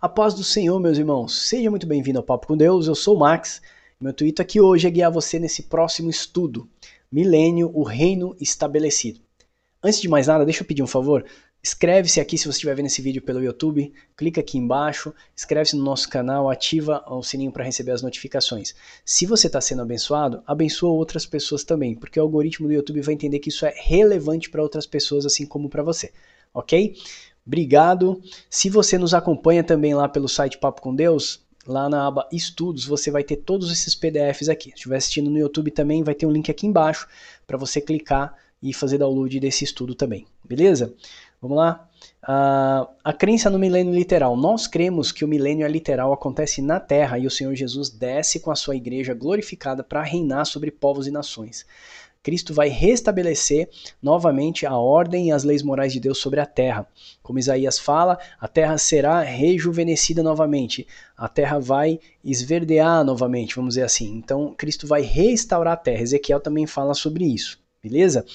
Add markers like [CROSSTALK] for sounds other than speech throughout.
A paz do Senhor, meus irmãos. Seja muito bem-vindo ao Papo com Deus. Eu sou o Max. Meu intuito aqui hoje é guiar você nesse próximo estudo, Milênio, o Reino Estabelecido. Antes de mais nada, deixa eu pedir um favor. Inscreve-se aqui se você estiver vendo esse vídeo pelo YouTube, clica aqui embaixo, inscreve-se no nosso canal, ativa o sininho para receber as notificações. Se você está sendo abençoado, abençoa outras pessoas também, porque o algoritmo do YouTube vai entender que isso é relevante para outras pessoas, assim como para você, ok? Obrigado. Se você nos acompanha também lá pelo site Papo com Deus, lá na aba Estudos, você vai ter todos esses PDFs aqui. Se estiver assistindo no YouTube também, vai ter um link aqui embaixo para você clicar e fazer download desse estudo também, beleza? Vamos lá? Uh, a crença no milênio literal. Nós cremos que o milênio é literal acontece na Terra e o Senhor Jesus desce com a sua igreja glorificada para reinar sobre povos e nações. Cristo vai restabelecer novamente a ordem e as leis morais de Deus sobre a terra. Como Isaías fala, a terra será rejuvenescida novamente, a terra vai esverdear novamente, vamos dizer assim. Então, Cristo vai restaurar a terra. Ezequiel também fala sobre isso. Beleza?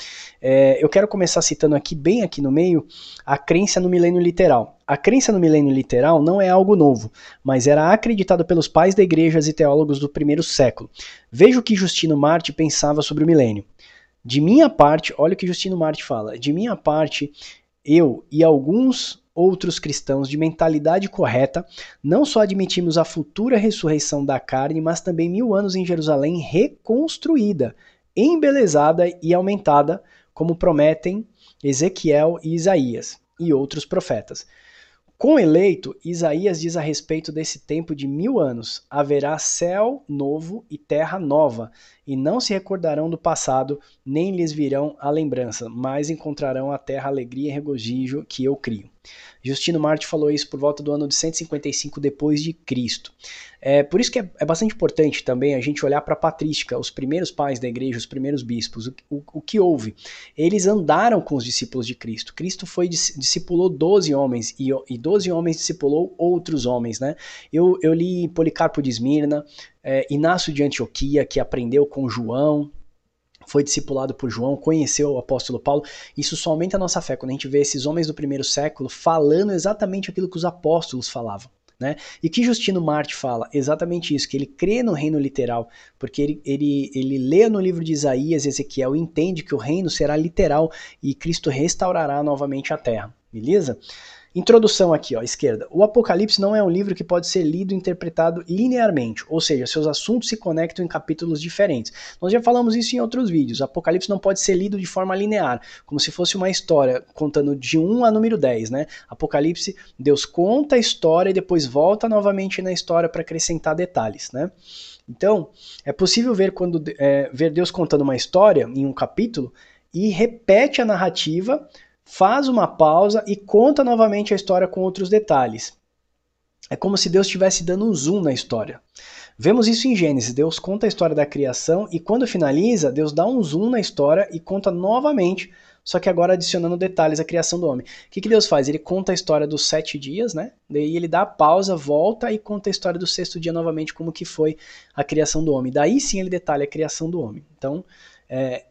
É, eu quero começar citando aqui, bem aqui no meio, a crença no milênio literal. A crença no milênio literal não é algo novo, mas era acreditada pelos pais da igreja e teólogos do primeiro século. Veja o que Justino Marte pensava sobre o milênio. De minha parte, olha o que Justino Marte fala. De minha parte, eu e alguns outros cristãos de mentalidade correta não só admitimos a futura ressurreição da carne, mas também mil anos em Jerusalém reconstruída embelezada e aumentada, como prometem Ezequiel e Isaías e outros profetas. Com eleito, Isaías diz a respeito desse tempo de mil anos: haverá céu novo e terra nova, e não se recordarão do passado, nem lhes virão a lembrança, mas encontrarão a terra alegria e regozijo que eu crio. Justino Marte falou isso por volta do ano de 155 depois de Cristo. É por isso que é, é bastante importante também a gente olhar para a patrística, os primeiros pais da igreja, os primeiros bispos, o, o, o, que houve. Eles andaram com os discípulos de Cristo. Cristo foi discipulou 12 homens e, e 12 homens discipulou outros homens, né? Eu, eu li Policarpo de Esmirna, é, Inácio de Antioquia, que aprendeu com João, foi discipulado por João, conheceu o apóstolo Paulo. Isso só aumenta a nossa fé quando a gente vê esses homens do primeiro século falando exatamente aquilo que os apóstolos falavam. Né? E que Justino Marte fala exatamente isso, que ele crê no reino literal, porque ele, ele, ele lê no livro de Isaías e Ezequiel e entende que o reino será literal e Cristo restaurará novamente a terra, beleza? Introdução aqui, ó, esquerda. O Apocalipse não é um livro que pode ser lido e interpretado linearmente, ou seja, seus assuntos se conectam em capítulos diferentes. Nós já falamos isso em outros vídeos. O Apocalipse não pode ser lido de forma linear, como se fosse uma história contando de 1 a número 10, né? Apocalipse, Deus conta a história e depois volta novamente na história para acrescentar detalhes, né? Então, é possível ver quando é, ver Deus contando uma história em um capítulo e repete a narrativa faz uma pausa e conta novamente a história com outros detalhes. É como se Deus estivesse dando um zoom na história. Vemos isso em Gênesis. Deus conta a história da criação e quando finaliza, Deus dá um zoom na história e conta novamente, só que agora adicionando detalhes à criação do homem. O que, que Deus faz? Ele conta a história dos sete dias, né? Daí ele dá a pausa, volta e conta a história do sexto dia novamente, como que foi a criação do homem. Daí sim ele detalha a criação do homem. Então, é,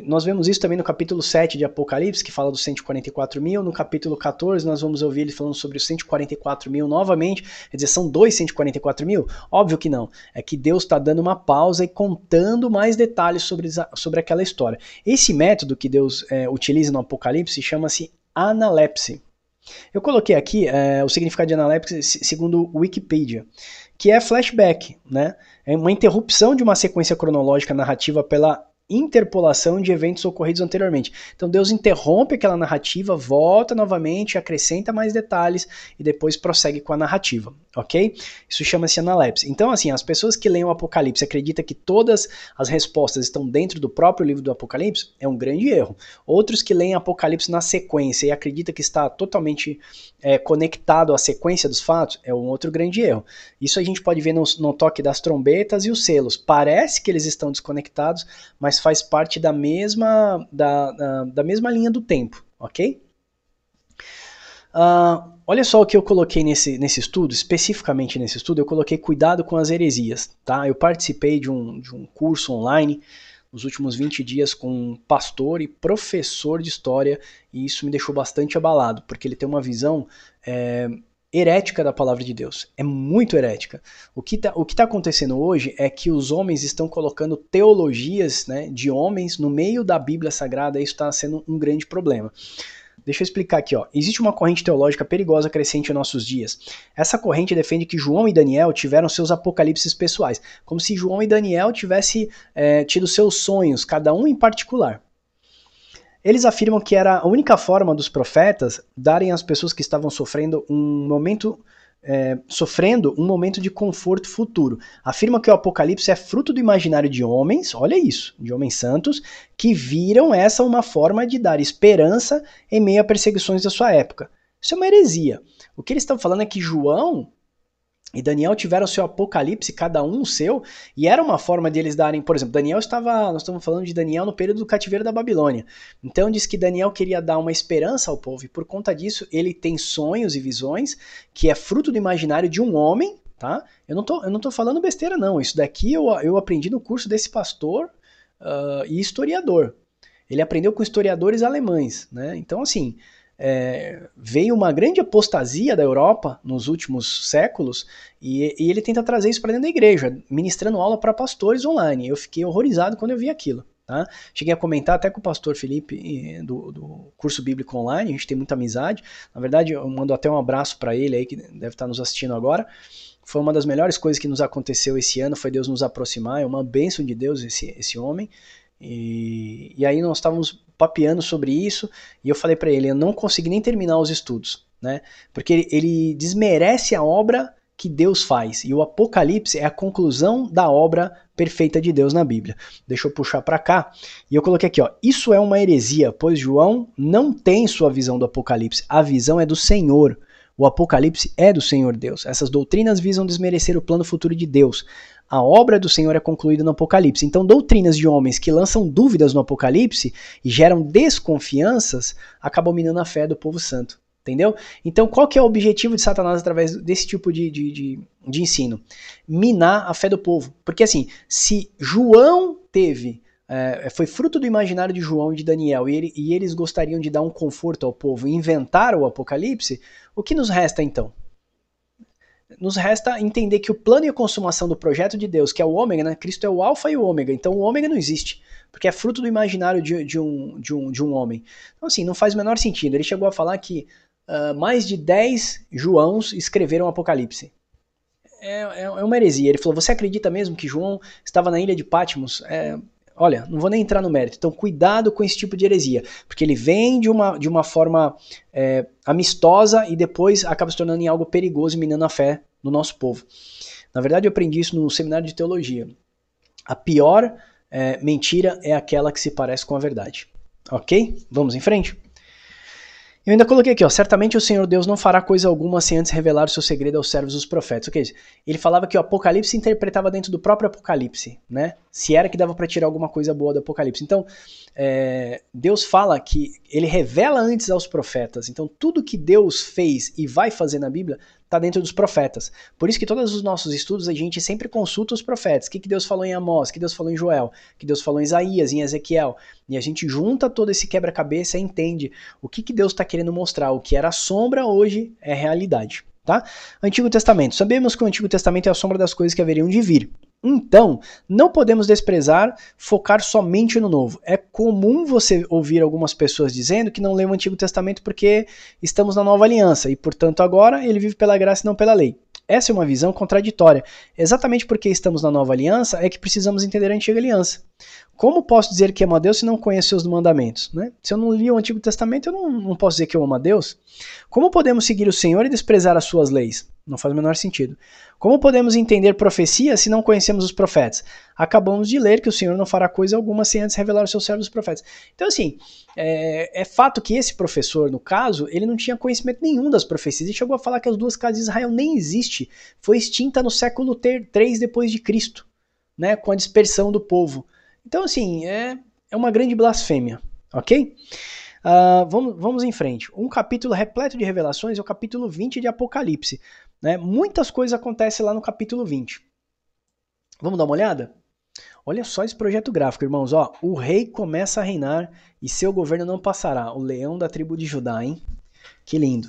nós vemos isso também no capítulo 7 de Apocalipse, que fala dos 144 mil. No capítulo 14, nós vamos ouvir ele falando sobre os 144 mil novamente. Quer dizer, são dois 144 mil? Óbvio que não. É que Deus está dando uma pausa e contando mais detalhes sobre, sobre aquela história. Esse método que Deus é, utiliza no Apocalipse chama-se analepse. Eu coloquei aqui é, o significado de analepse segundo Wikipedia, que é flashback, né? É uma interrupção de uma sequência cronológica narrativa pela interpolação de eventos ocorridos anteriormente. Então Deus interrompe aquela narrativa, volta novamente, acrescenta mais detalhes e depois prossegue com a narrativa, ok? Isso chama-se analepse. Então, assim, as pessoas que leem o Apocalipse acreditam que todas as respostas estão dentro do próprio livro do Apocalipse, é um grande erro. Outros que leem Apocalipse na sequência e acreditam que está totalmente é, conectado à sequência dos fatos, é um outro grande erro. Isso a gente pode ver no, no toque das trombetas e os selos. Parece que eles estão desconectados, mas faz parte da mesma, da, da, da mesma linha do tempo, ok? Uh, olha só o que eu coloquei nesse, nesse estudo, especificamente nesse estudo, eu coloquei cuidado com as heresias, tá? Eu participei de um, de um curso online nos últimos 20 dias com um pastor e professor de história, e isso me deixou bastante abalado, porque ele tem uma visão é, herética da palavra de Deus. É muito herética. O que está tá acontecendo hoje é que os homens estão colocando teologias né, de homens no meio da Bíblia Sagrada e isso está sendo um grande problema. Deixa eu explicar aqui, ó. Existe uma corrente teológica perigosa crescente em nossos dias. Essa corrente defende que João e Daniel tiveram seus apocalipses pessoais, como se João e Daniel tivessem é, tido seus sonhos, cada um em particular. Eles afirmam que era a única forma dos profetas darem às pessoas que estavam sofrendo um momento é, sofrendo um momento de conforto futuro. Afirma que o Apocalipse é fruto do imaginário de homens, olha isso, de homens santos, que viram essa uma forma de dar esperança em meio a perseguições da sua época. Isso é uma heresia. O que eles estão falando é que João e Daniel tiveram seu apocalipse, cada um o seu, e era uma forma de eles darem, por exemplo, Daniel estava, nós estamos falando de Daniel no período do cativeiro da Babilônia. Então diz que Daniel queria dar uma esperança ao povo, e por conta disso ele tem sonhos e visões, que é fruto do imaginário de um homem, tá? Eu não tô, eu não tô falando besteira não, isso daqui eu, eu aprendi no curso desse pastor uh, e historiador. Ele aprendeu com historiadores alemães, né? Então assim, é, veio uma grande apostasia da Europa nos últimos séculos e, e ele tenta trazer isso para dentro da igreja, ministrando aula para pastores online. Eu fiquei horrorizado quando eu vi aquilo. Tá? Cheguei a comentar até com o pastor Felipe do, do, curso bíblico online, a gente tem muita amizade. Na verdade, eu mando até um abraço para ele aí, que deve estar nos assistindo agora. Foi uma das melhores coisas que nos aconteceu esse ano, foi Deus nos aproximar, é uma bênção de Deus esse, esse homem. E, e aí nós estávamos papeando sobre isso e eu falei para ele, eu não consegui nem terminar os estudos, né? Porque ele, ele desmerece a obra que Deus faz. E o Apocalipse é a conclusão da obra perfeita de Deus na Bíblia. Deixa eu puxar para cá. E eu coloquei aqui, ó. Isso é uma heresia, pois João não tem sua visão do Apocalipse. A visão é do Senhor. O Apocalipse é do Senhor Deus. Essas doutrinas visam desmerecer o plano futuro de Deus. A obra do Senhor é concluída no Apocalipse. Então, doutrinas de homens que lançam dúvidas no Apocalipse e geram desconfianças acabam minando a fé do povo santo. Entendeu? Então, qual que é o objetivo de Satanás através desse tipo de, de, de, de ensino? Minar a fé do povo. Porque assim, se João teve é, foi fruto do imaginário de João e de Daniel, e, ele, e, eles gostariam de dar um conforto ao povo inventar o Apocalipse, o que nos resta então? Nos resta entender que o plano e a consumação do projeto de Deus, que é o ômega, né? Cristo é o alfa e o ômega, então o ômega não existe, porque é fruto do imaginário de, de, um, de, um, de um homem. Então assim, não faz o menor sentido. Ele chegou a falar que uh, mais de 10 Joãos escreveram o Apocalipse. É, é, é, uma heresia. Ele falou: Você acredita mesmo que João estava na ilha de Patmos? É, Olha, não vou nem entrar no mérito, então cuidado com esse tipo de heresia, porque ele vem de uma, de uma forma é, amistosa e depois acaba se tornando em algo perigoso e minando a fé no nosso povo. Na verdade, eu aprendi isso no seminário de teologia. A pior é, mentira é aquela que se parece com a verdade. Ok? Vamos em frente? Eu ainda coloquei aqui, ó, certamente o Senhor Deus não fará coisa alguma sem antes revelar o seu segredo aos servos dos profetas. O que é? Ele falava que o Apocalipse se interpretava dentro do próprio Apocalipse, né? Se era que dava para tirar alguma coisa boa do Apocalipse. Então, é, Deus fala que ele revela antes aos profetas. Então, tudo que Deus fez e vai fazer na Bíblia está dentro dos profetas. Por isso que todos os nossos estudos a gente sempre consulta os profetas. O que, que Deus falou em Amós, o que Deus falou em Joel, o que Deus falou em Isaías, em Ezequiel. E a gente junta todo esse quebra-cabeça e entende o que, que Deus está querendo mostrar. O que era sombra hoje é realidade. Tá? Antigo Testamento. Sabemos que o Antigo Testamento é a sombra das coisas que haveriam de vir. Então, não podemos desprezar, focar somente no novo. É comum você ouvir algumas pessoas dizendo que não lê o Antigo Testamento porque estamos na nova aliança e, portanto, agora ele vive pela graça e não pela lei. Essa é uma visão contraditória. Exatamente porque estamos na nova aliança é que precisamos entender a antiga aliança. Como posso dizer que amo a Deus se não conheço seus mandamentos? Né? Se eu não li o Antigo Testamento, eu não, não posso dizer que eu amo a Deus. Como podemos seguir o Senhor e desprezar as suas leis? Não faz o menor sentido. Como podemos entender profecia se não conhecemos os profetas? Acabamos de ler que o Senhor não fará coisa alguma sem antes revelar os seus servos os profetas. Então, assim, é, é, fato que esse professor, no caso, ele não tinha conhecimento nenhum das profecias e chegou a falar que as duas casas de Israel nem existe. Foi extinta no século 3 depois de Cristo, né, com a dispersão do povo. Então, assim, é, é uma grande blasfêmia, ok? Uh, vamos, vamos em frente. Um capítulo repleto de revelações é o capítulo 20 de Apocalipse. Né? Muitas coisas acontecem lá no capítulo 20. Vamos dar uma olhada? Olha só esse projeto gráfico, irmãos. Ó, o rei começa a reinar e seu governo não passará. O leão da tribo de Judá, hein? Que lindo.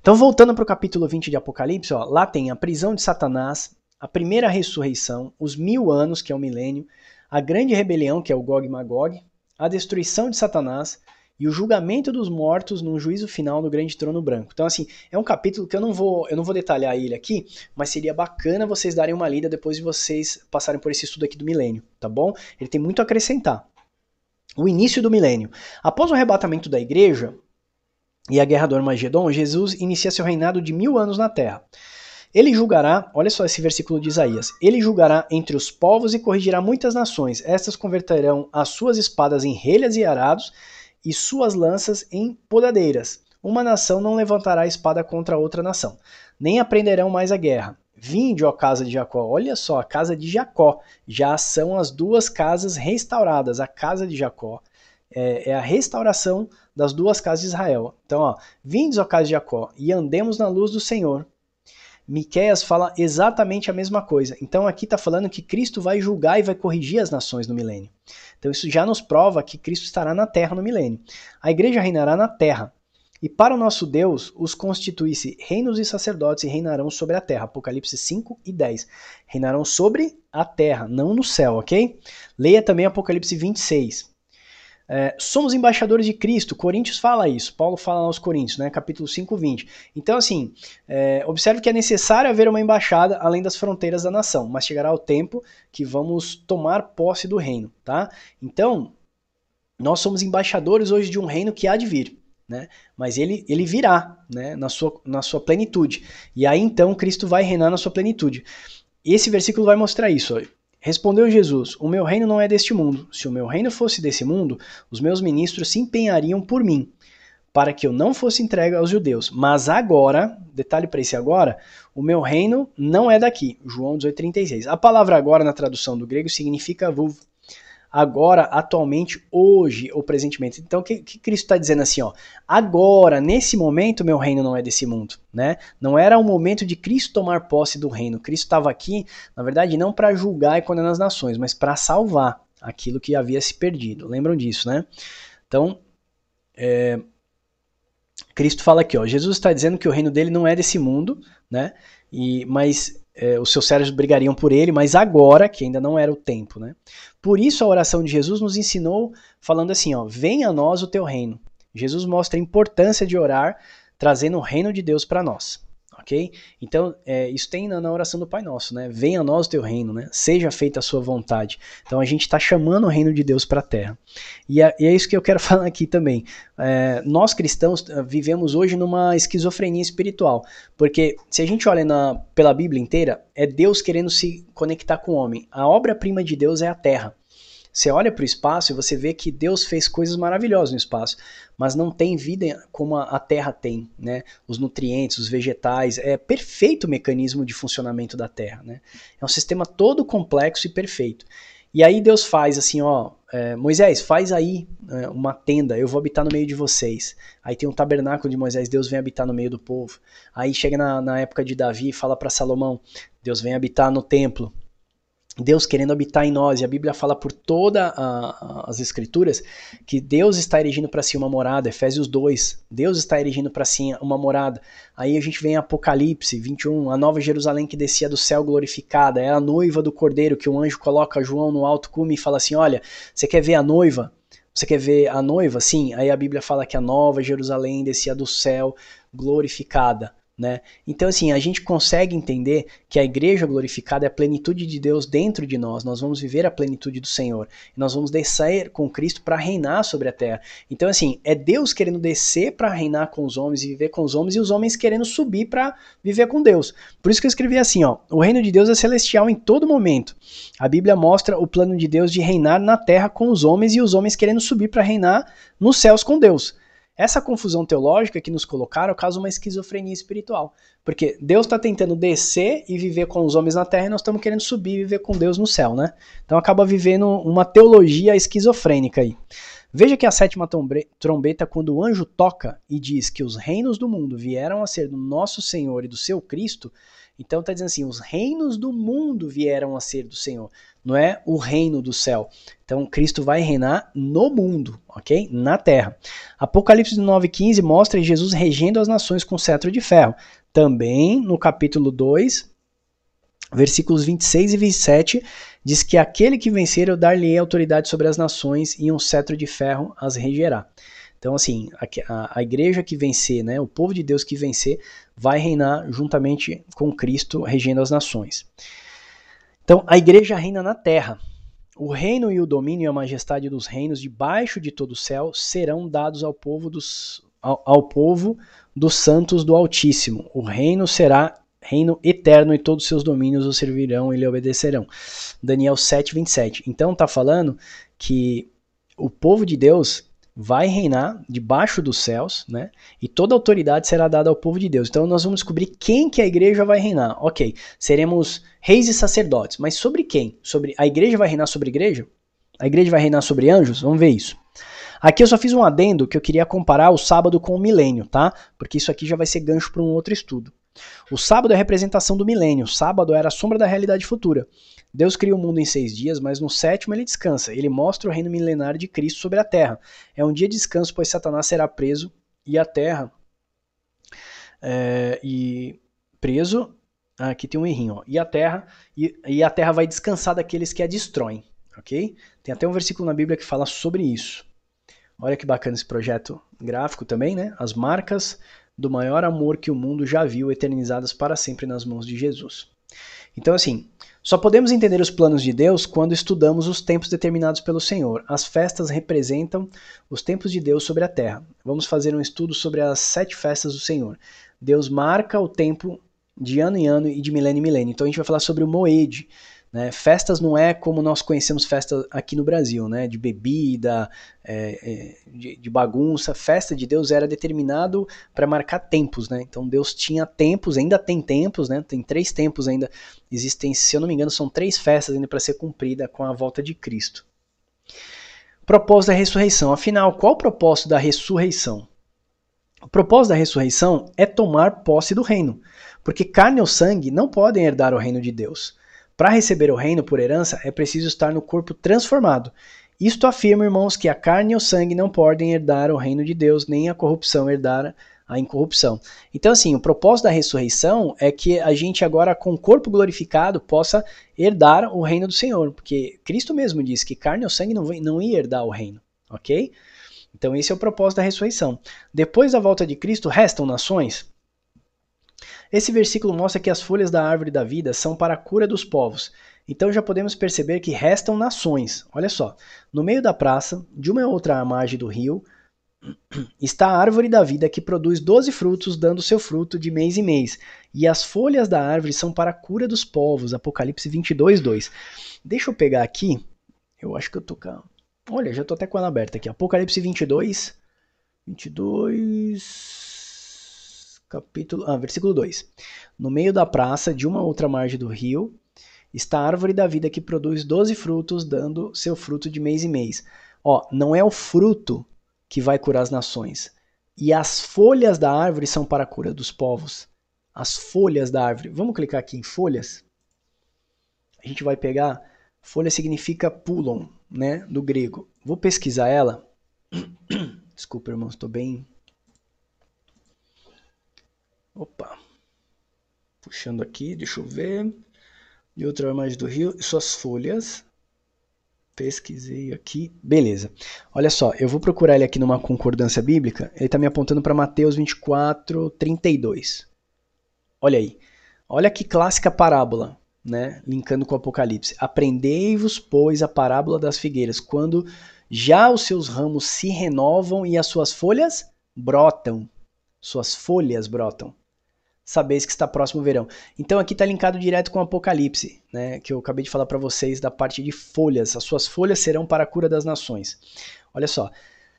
Então, voltando para o capítulo 20 de Apocalipse, ó, lá tem a prisão de Satanás, a primeira ressurreição, os mil anos, que é o milênio, a grande rebelião, que é o Gog e Magog, a destruição de Satanás e o julgamento dos mortos num juízo final no grande trono branco. Então, assim, é um capítulo que eu não vou, eu não vou detalhar ele aqui, mas seria bacana vocês darem uma lida depois de vocês passarem por esse estudo aqui do milênio, tá bom? Ele tem muito a acrescentar. O início do milênio. Após o arrebatamento da igreja, e a guerra do Armagedon, Jesus inicia seu reinado de mil anos na terra. Ele julgará, olha só esse versículo de Isaías: ele julgará entre os povos e corrigirá muitas nações. Estas converterão as suas espadas em relhas e arados e suas lanças em podadeiras. Uma nação não levantará espada contra outra nação, nem aprenderão mais a guerra. Vinde, ó casa de Jacó. Olha só, a casa de Jacó. Já são as duas casas restauradas. A casa de Jacó é, é a restauração das duas casas de Israel. Então, ó, vindes, ó casa de Jacó, e andemos na luz do Senhor. Miqueias fala exatamente a mesma coisa. Então aqui está falando que Cristo vai julgar e vai corrigir as nações no milênio. Então isso já nos prova que Cristo estará na terra no milênio. A igreja reinará na terra. E para o nosso Deus, os constitui-se reinos e sacerdotes e reinarão sobre a terra. Apocalipse 5 e 10. Reinarão sobre a terra, não no céu, ok? Leia também Apocalipse 26. É, somos embaixadores de Cristo, Coríntios fala isso, Paulo fala aos Coríntios, né, capítulo 5, 20. Então, assim, é, observe que é necessário haver uma embaixada além das fronteiras da nação, mas chegará o tempo que vamos tomar posse do reino, tá? Então, nós somos embaixadores hoje de um reino que há de vir. Né? Mas ele, ele virá né? na, sua, na sua plenitude. E aí então Cristo vai reinar na sua plenitude. Esse versículo vai mostrar isso. Respondeu Jesus: O meu reino não é deste mundo. Se o meu reino fosse desse mundo, os meus ministros se empenhariam por mim, para que eu não fosse entregue aos judeus. Mas agora, detalhe para esse agora, o meu reino não é daqui. João 18,36. A palavra agora na tradução do grego significa agora, atualmente, hoje ou presentemente. Então, o que, que Cristo está dizendo assim? Ó, agora, nesse momento, meu reino não é desse mundo. Né? Não era o momento de Cristo tomar posse do reino. Cristo estava aqui, na verdade, não para julgar e condenar as nações, mas para salvar aquilo que havia se perdido. Lembram disso, né? Então, é, Cristo fala aqui, ó, Jesus está dizendo que o reino dele não é desse mundo, né? E, mas é, os seus servos brigariam por ele, mas agora, que ainda não era o tempo, né? Por isso a oração de Jesus nos ensinou falando assim, ó, venha a nós o teu reino. Jesus mostra a importância de orar, trazendo o reino de Deus para nós ok? Então, é, isso tem na, oração do Pai Nosso, né? Venha a nós o teu reino, né? Seja feita a sua vontade. Então, a gente está chamando o reino de Deus para a terra. E é, e é, isso que eu quero [LAUGHS] falar aqui também. É, nós cristãos eh, vivemos hoje numa esquizofrenia espiritual, porque se a gente olha na, pela Bíblia inteira, é Deus querendo se conectar com o homem. A obra-prima de Deus é a terra. Você olha para o espaço e você vê que Deus fez coisas maravilhosas no espaço, mas não tem vida como a Terra tem, né? Os nutrientes, os vegetais, é perfeito o mecanismo de funcionamento da Terra, né? É um sistema todo complexo e perfeito. E aí Deus faz assim, ó, é, Moisés, faz aí é, uma tenda, eu vou habitar no meio de vocês. Aí tem um tabernáculo de Moisés, Deus vem habitar no meio do povo. Aí chega na, na época de Davi, fala para Salomão, Deus vem habitar no templo. Deus querendo habitar em nós, e a Bíblia fala por todas as escrituras que Deus está erigindo para si uma morada, Efésios 2, Deus está erigindo para si uma morada. Aí a gente vem em Apocalipse 21, a nova Jerusalém que descia do céu glorificada, é a noiva do cordeiro que o anjo coloca João no alto cume e fala assim: Olha, você quer ver a noiva? Você quer ver a noiva? Sim. Aí a Bíblia fala que a nova Jerusalém descia do céu glorificada. Né? Então, assim, a gente consegue entender que a igreja glorificada é a plenitude de Deus dentro de nós. Nós vamos viver a plenitude do Senhor. Nós vamos descer com Cristo para reinar sobre a terra. Então, assim, é Deus querendo descer para reinar com os homens e viver com os homens, e os homens querendo subir para viver com Deus. Por isso que eu escrevi assim: ó, o reino de Deus é celestial em todo momento. A Bíblia mostra o plano de Deus de reinar na terra com os homens e os homens querendo subir para reinar nos céus com Deus. Essa confusão teológica que nos colocaram causa uma esquizofrenia espiritual. Porque Deus está tentando descer e viver com os homens na terra e nós estamos querendo subir e viver com Deus no céu, né? Então acaba vivendo uma teologia esquizofrênica aí. Veja que a sétima trombeta, quando o anjo toca e diz que os reinos do mundo vieram a ser do nosso Senhor e do seu Cristo, então está dizendo assim: os reinos do mundo vieram a ser do Senhor. Não é o reino do céu. Então Cristo vai reinar no mundo, ok? Na terra. Apocalipse 9,15 mostra Jesus regendo as nações com cetro de ferro. Também no capítulo 2, versículos 26 e 27, diz que aquele que vencer eu dar-lhe autoridade sobre as nações e um cetro de ferro as regerá. Então, assim, a, a, igreja que vencer, né, o povo de Deus que vencer, vai reinar juntamente com Cristo, regendo as nações. Então, a igreja reina na terra. O reino e o domínio e a majestade dos reinos debaixo de todo o céu serão dados ao povo dos, ao, ao povo dos santos do Altíssimo. O reino será reino eterno e todos os seus domínios o servirão e lhe obedecerão. Daniel 7, 27. Então está falando que o povo de Deus vai reinar debaixo dos céus, né? E toda autoridade será dada ao povo de Deus. Então nós vamos descobrir quem que a igreja vai reinar. Ok, seremos reis e sacerdotes, mas sobre quem? Sobre a igreja vai reinar sobre a igreja? A igreja vai reinar sobre anjos? Vamos ver isso. Aqui eu só fiz um adendo que eu queria comparar o sábado com o milênio, tá? Porque isso aqui já vai ser gancho para um outro estudo. O sábado é a representação do milênio. O sábado era a sombra da realidade futura. Deus cria o mundo em seis dias, mas no sétimo ele descansa. Ele mostra o reino milenário de Cristo sobre a terra. É um dia de descanso, pois Satanás será preso e a terra. É, e preso. Aqui tem um errinho, ó. E a terra. E, e a terra vai descansar daqueles que a destroem. Ok? Tem até um versículo na Bíblia que fala sobre isso. Olha que bacana esse projeto gráfico também, né? As marcas do maior amor que o mundo já viu eternizadas para sempre nas mãos de Jesus. Então, assim, só podemos entender os planos de Deus quando estudamos os tempos determinados pelo Senhor. As festas representam os tempos de Deus sobre a terra. Vamos fazer um estudo sobre as sete festas do Senhor. Deus marca o tempo de ano em ano e de milênio em milênio. Então a gente vai falar sobre o Moed, né? Festas não é como nós conhecemos festas aqui no Brasil, né? de bebida, é, é, de, de, bagunça. Festa de Deus era determinado para marcar tempos. Né? Então Deus tinha tempos, ainda tem tempos, né? tem três tempos ainda. Existem, se eu não me engano, são três festas ainda para ser cumprida com a volta de Cristo. Propósito da ressurreição. Afinal, qual o propósito da ressurreição? O propósito da ressurreição é tomar posse do reino, porque carne ou sangue não podem herdar o reino de Deus. Para receber o reino por herança, é preciso estar no corpo transformado. Isto afirma, irmãos, que a carne e o sangue não podem herdar o reino de Deus, nem a corrupção herdar a incorrupção. Então, assim, o propósito da ressurreição é que a gente agora, com o corpo glorificado, possa herdar o reino do Senhor, porque Cristo mesmo disse que carne ou sangue não, não ia herdar o reino, ok? Então, esse é o propósito da ressurreição. Depois da volta de Cristo, restam nações? Esse versículo mostra que as folhas da árvore da vida são para a cura dos povos. Então já podemos perceber que restam nações. Olha só, no meio da praça, de uma outra margem do rio, [CLEARS THROAT] está a árvore da vida que produz doze frutos, dando seu fruto de mês em mês. E as folhas da árvore são para a cura dos povos. Apocalipse 22, 2. Deixa eu pegar aqui. Eu acho que eu tô com. Olha, já tô até com ela aberta aqui. Apocalipse 22. 22 capítulo, ah, versículo 2. No meio da praça, de uma outra margem do rio, está a árvore da vida que produz doze frutos, dando seu fruto de mês em mês. Ó, não é o fruto que vai curar as nações. E as folhas da árvore são para a cura dos povos. As folhas da árvore. Vamos clicar aqui em folhas? A gente vai pegar. Folha significa pulon, né? Do grego. Vou pesquisar ela. [COUGHS] Desculpa, irmãos, estou bem Opa. Puxando aqui, deixa eu ver. De outra imagem do rio, suas folhas. Pesquisei aqui. Beleza. Olha só, eu vou procurar ele aqui numa concordância bíblica. Ele está me apontando para Mateus 24, 32. Olha aí. Olha que clássica parábola, né? Linkando com o Apocalipse. Aprendei-vos, pois, a parábola das figueiras, quando já os seus ramos se renovam e as suas folhas brotam. Suas folhas brotam sabeis que está próximo o verão. Então aqui está linkado direto com o Apocalipse, né, que eu acabei de falar para vocês da parte de folhas. As suas folhas serão para a cura das nações. Olha só,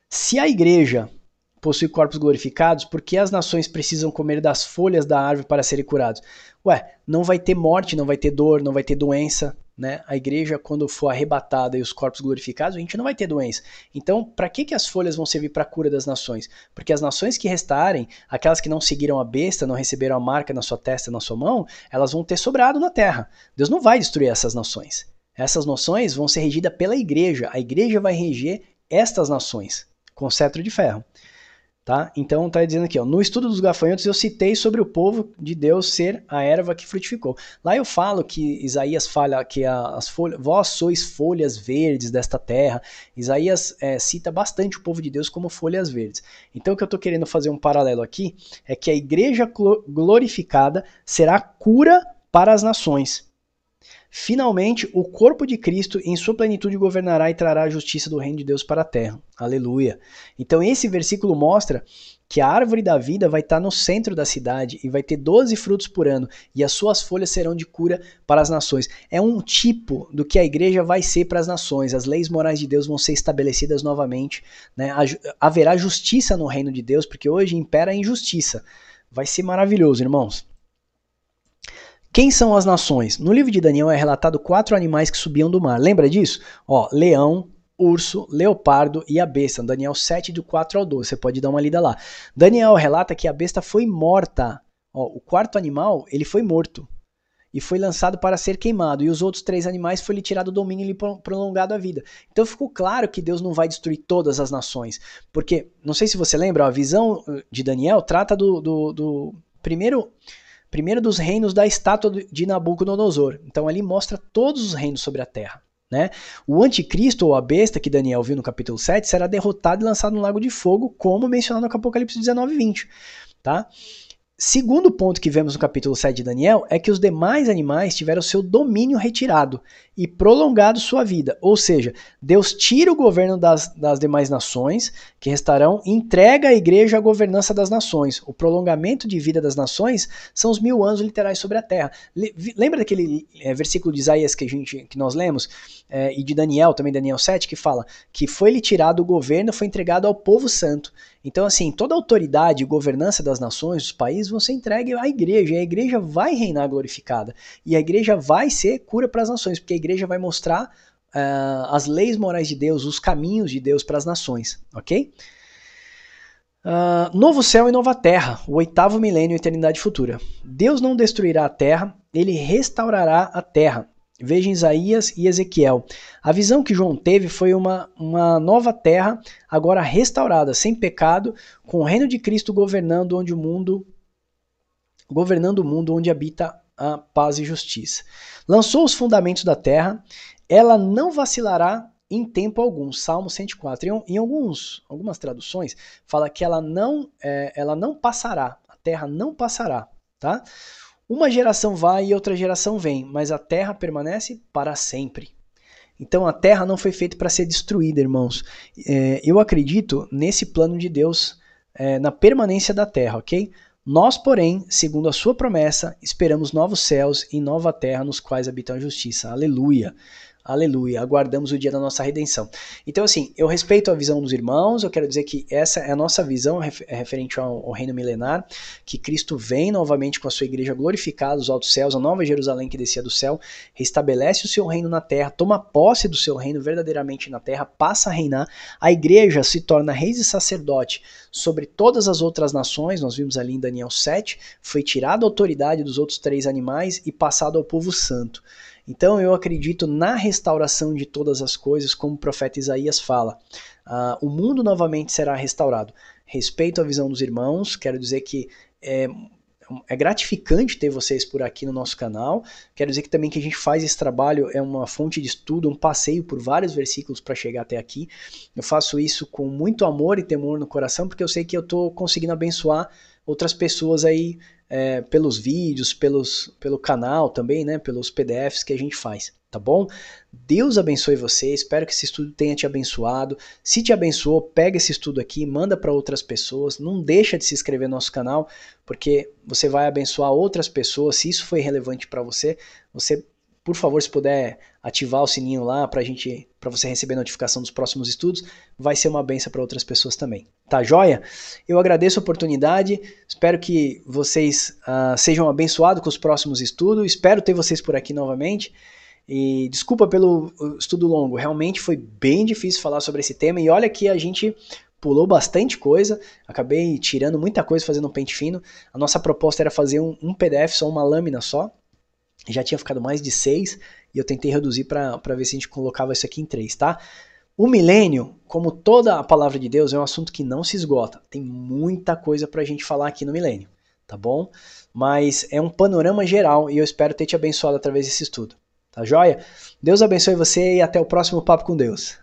se a igreja possui corpos glorificados, por que as nações precisam comer das folhas da árvore para serem curados? Ué, não vai ter morte, não vai ter dor, não vai ter doença, né? A igreja, quando for arrebatada e os corpos glorificados, a gente não vai ter doença. Então, para que, que as folhas vão servir para a cura das nações? Porque as nações que restarem, aquelas que não seguiram a besta, não receberam a marca na sua testa, na sua mão, elas vão ter sobrado na terra. Deus não vai destruir essas nações. Essas noções vão ser regidas pela igreja. A igreja vai reger estas nações com cetro de ferro. Tá? Então está dizendo aqui, ó, no estudo dos gafanhotos eu citei sobre o povo de Deus ser a erva que frutificou. Lá eu falo que Isaías fala que as folhas, vós sois folhas verdes desta terra. Isaías é, cita bastante o povo de Deus como folhas verdes. Então o que eu estou querendo fazer um paralelo aqui é que a igreja glorificada será cura para as nações. Finalmente, o corpo de Cristo em sua plenitude governará e trará a justiça do reino de Deus para a terra. Aleluia. Então, esse versículo mostra que a árvore da vida vai estar no centro da cidade e vai ter 12 frutos por ano, e as suas folhas serão de cura para as nações. É um tipo do que a igreja vai ser para as nações. As leis morais de Deus vão ser estabelecidas novamente. Né? Haverá justiça no reino de Deus, porque hoje impera a injustiça. Vai ser maravilhoso, irmãos. Quem são as nações? No livro de Daniel é relatado quatro animais que subiam do mar. Lembra disso? Ó, leão, urso, leopardo e a besta. Daniel 7, do 4 ao 12. Você pode dar uma lida lá. Daniel relata que a besta foi morta. Ó, o quarto animal, ele foi morto. E foi lançado para ser queimado. E os outros três animais foi lhe tirado o domínio e lhe prolongado a vida. Então ficou claro que Deus não vai destruir todas as nações. Porque, não sei se você lembra, a visão de Daniel trata do, do, do primeiro primeiro dos reinos da estátua de Nabucodonosor. Então ali mostra todos os reinos sobre a terra. Né? O anticristo ou a besta que Daniel viu no capítulo 7 será derrotado e lançado no lago de fogo, como mencionado no Apocalipse 19 e 20. Tá? Segundo ponto que vemos no capítulo 7 de Daniel é que os demais animais tiveram seu domínio retirado e prolongado sua vida. Ou seja, Deus tira o governo das, das demais nações que restarão e entrega à igreja a governança das nações. O prolongamento de vida das nações são os mil anos literais sobre a terra. Lembra daquele é, versículo de Isaías que, a gente, que nós lemos? É, e de Daniel, também Daniel 7, que fala que foi-lhe tirado o governo, foi entregado ao povo santo. Então, assim, toda a autoridade e governança das nações, dos países, vão ser entregue à igreja, e a igreja vai reinar glorificada. E a igreja vai ser cura para as nações, porque a igreja vai mostrar uh, as leis morais de Deus, os caminhos de Deus para as nações, ok? Uh, novo céu e nova terra, o oitavo milênio e eternidade futura. Deus não destruirá a terra, ele restaurará a terra. Veja Isaías e Ezequiel. A visão que João teve foi uma, uma nova terra, agora restaurada, sem pecado, com o reino de Cristo governando onde o mundo governando o mundo onde habita a paz e justiça. Lançou os fundamentos da terra, ela não vacilará em tempo algum. Salmo 104. Em, em alguns, algumas traduções, fala que ela não, é, ela não passará, a terra não passará, tá? Uma geração vai e outra geração vem, mas a terra permanece para sempre. Então a terra não foi feita para ser destruída, irmãos. É, eu acredito nesse plano de Deus, é, na permanência da terra, ok? Nós, porém, segundo a sua promessa, esperamos novos céus e nova terra nos quais habita a justiça. Aleluia. Aleluia, aguardamos o dia da nossa redenção. Então, assim, eu respeito a visão dos irmãos, eu quero dizer que essa é a nossa visão é referente ao, ao, reino milenar, que Cristo vem novamente com a sua igreja glorificada, os altos céus, a nova Jerusalém que descia do céu, restabelece o seu reino na terra, toma posse do seu reino verdadeiramente na terra, passa a reinar, a igreja se torna reis e sacerdote sobre todas as outras nações, nós vimos ali em Daniel 7, foi tirada a autoridade dos outros três animais e passado ao povo santo. Então eu acredito na restauração de todas as coisas, como o profeta Isaías fala. Uh, o mundo novamente será restaurado. Respeito a visão dos irmãos, quero dizer que é, é gratificante ter vocês por aqui no nosso canal. Quero dizer que também que a gente faz esse trabalho é uma fonte de estudo, um passeio por vários versículos para chegar até aqui. Eu faço isso com muito amor e temor no coração, porque eu sei que eu estou conseguindo abençoar outras pessoas aí é, pelos vídeos, pelos, pelo canal também, né, pelos PDFs que a gente faz, tá bom? Deus abençoe você, espero que esse estudo tenha te abençoado. Se te abençoou, pega esse estudo aqui, manda para outras pessoas, não deixa de se inscrever no nosso canal, porque você vai abençoar outras pessoas. Se isso foi relevante para você, você por favor, se puder ativar o sininho lá para gente, para você receber notificação dos próximos estudos, vai ser uma benção para outras pessoas também. Tá joia? Eu agradeço a oportunidade, espero que vocês uh, sejam abençoados com os próximos estudos, espero ter vocês por aqui novamente. E desculpa pelo estudo longo, realmente foi bem difícil falar sobre esse tema. E olha que a gente pulou bastante coisa, acabei tirando muita coisa fazendo um pente fino. A nossa proposta era fazer um, um PDF, só uma lâmina só, Já tinha ficado mais de seis e eu tentei reduzir para ver se a gente colocava isso aqui em três, tá? O milênio, como toda a palavra de Deus, é um assunto que não se esgota. Tem muita coisa para a gente falar aqui no milênio, tá bom? Mas é um panorama geral e eu espero ter te abençoado através desse estudo. Tá joia? Deus abençoe você e até o próximo Papo com Deus.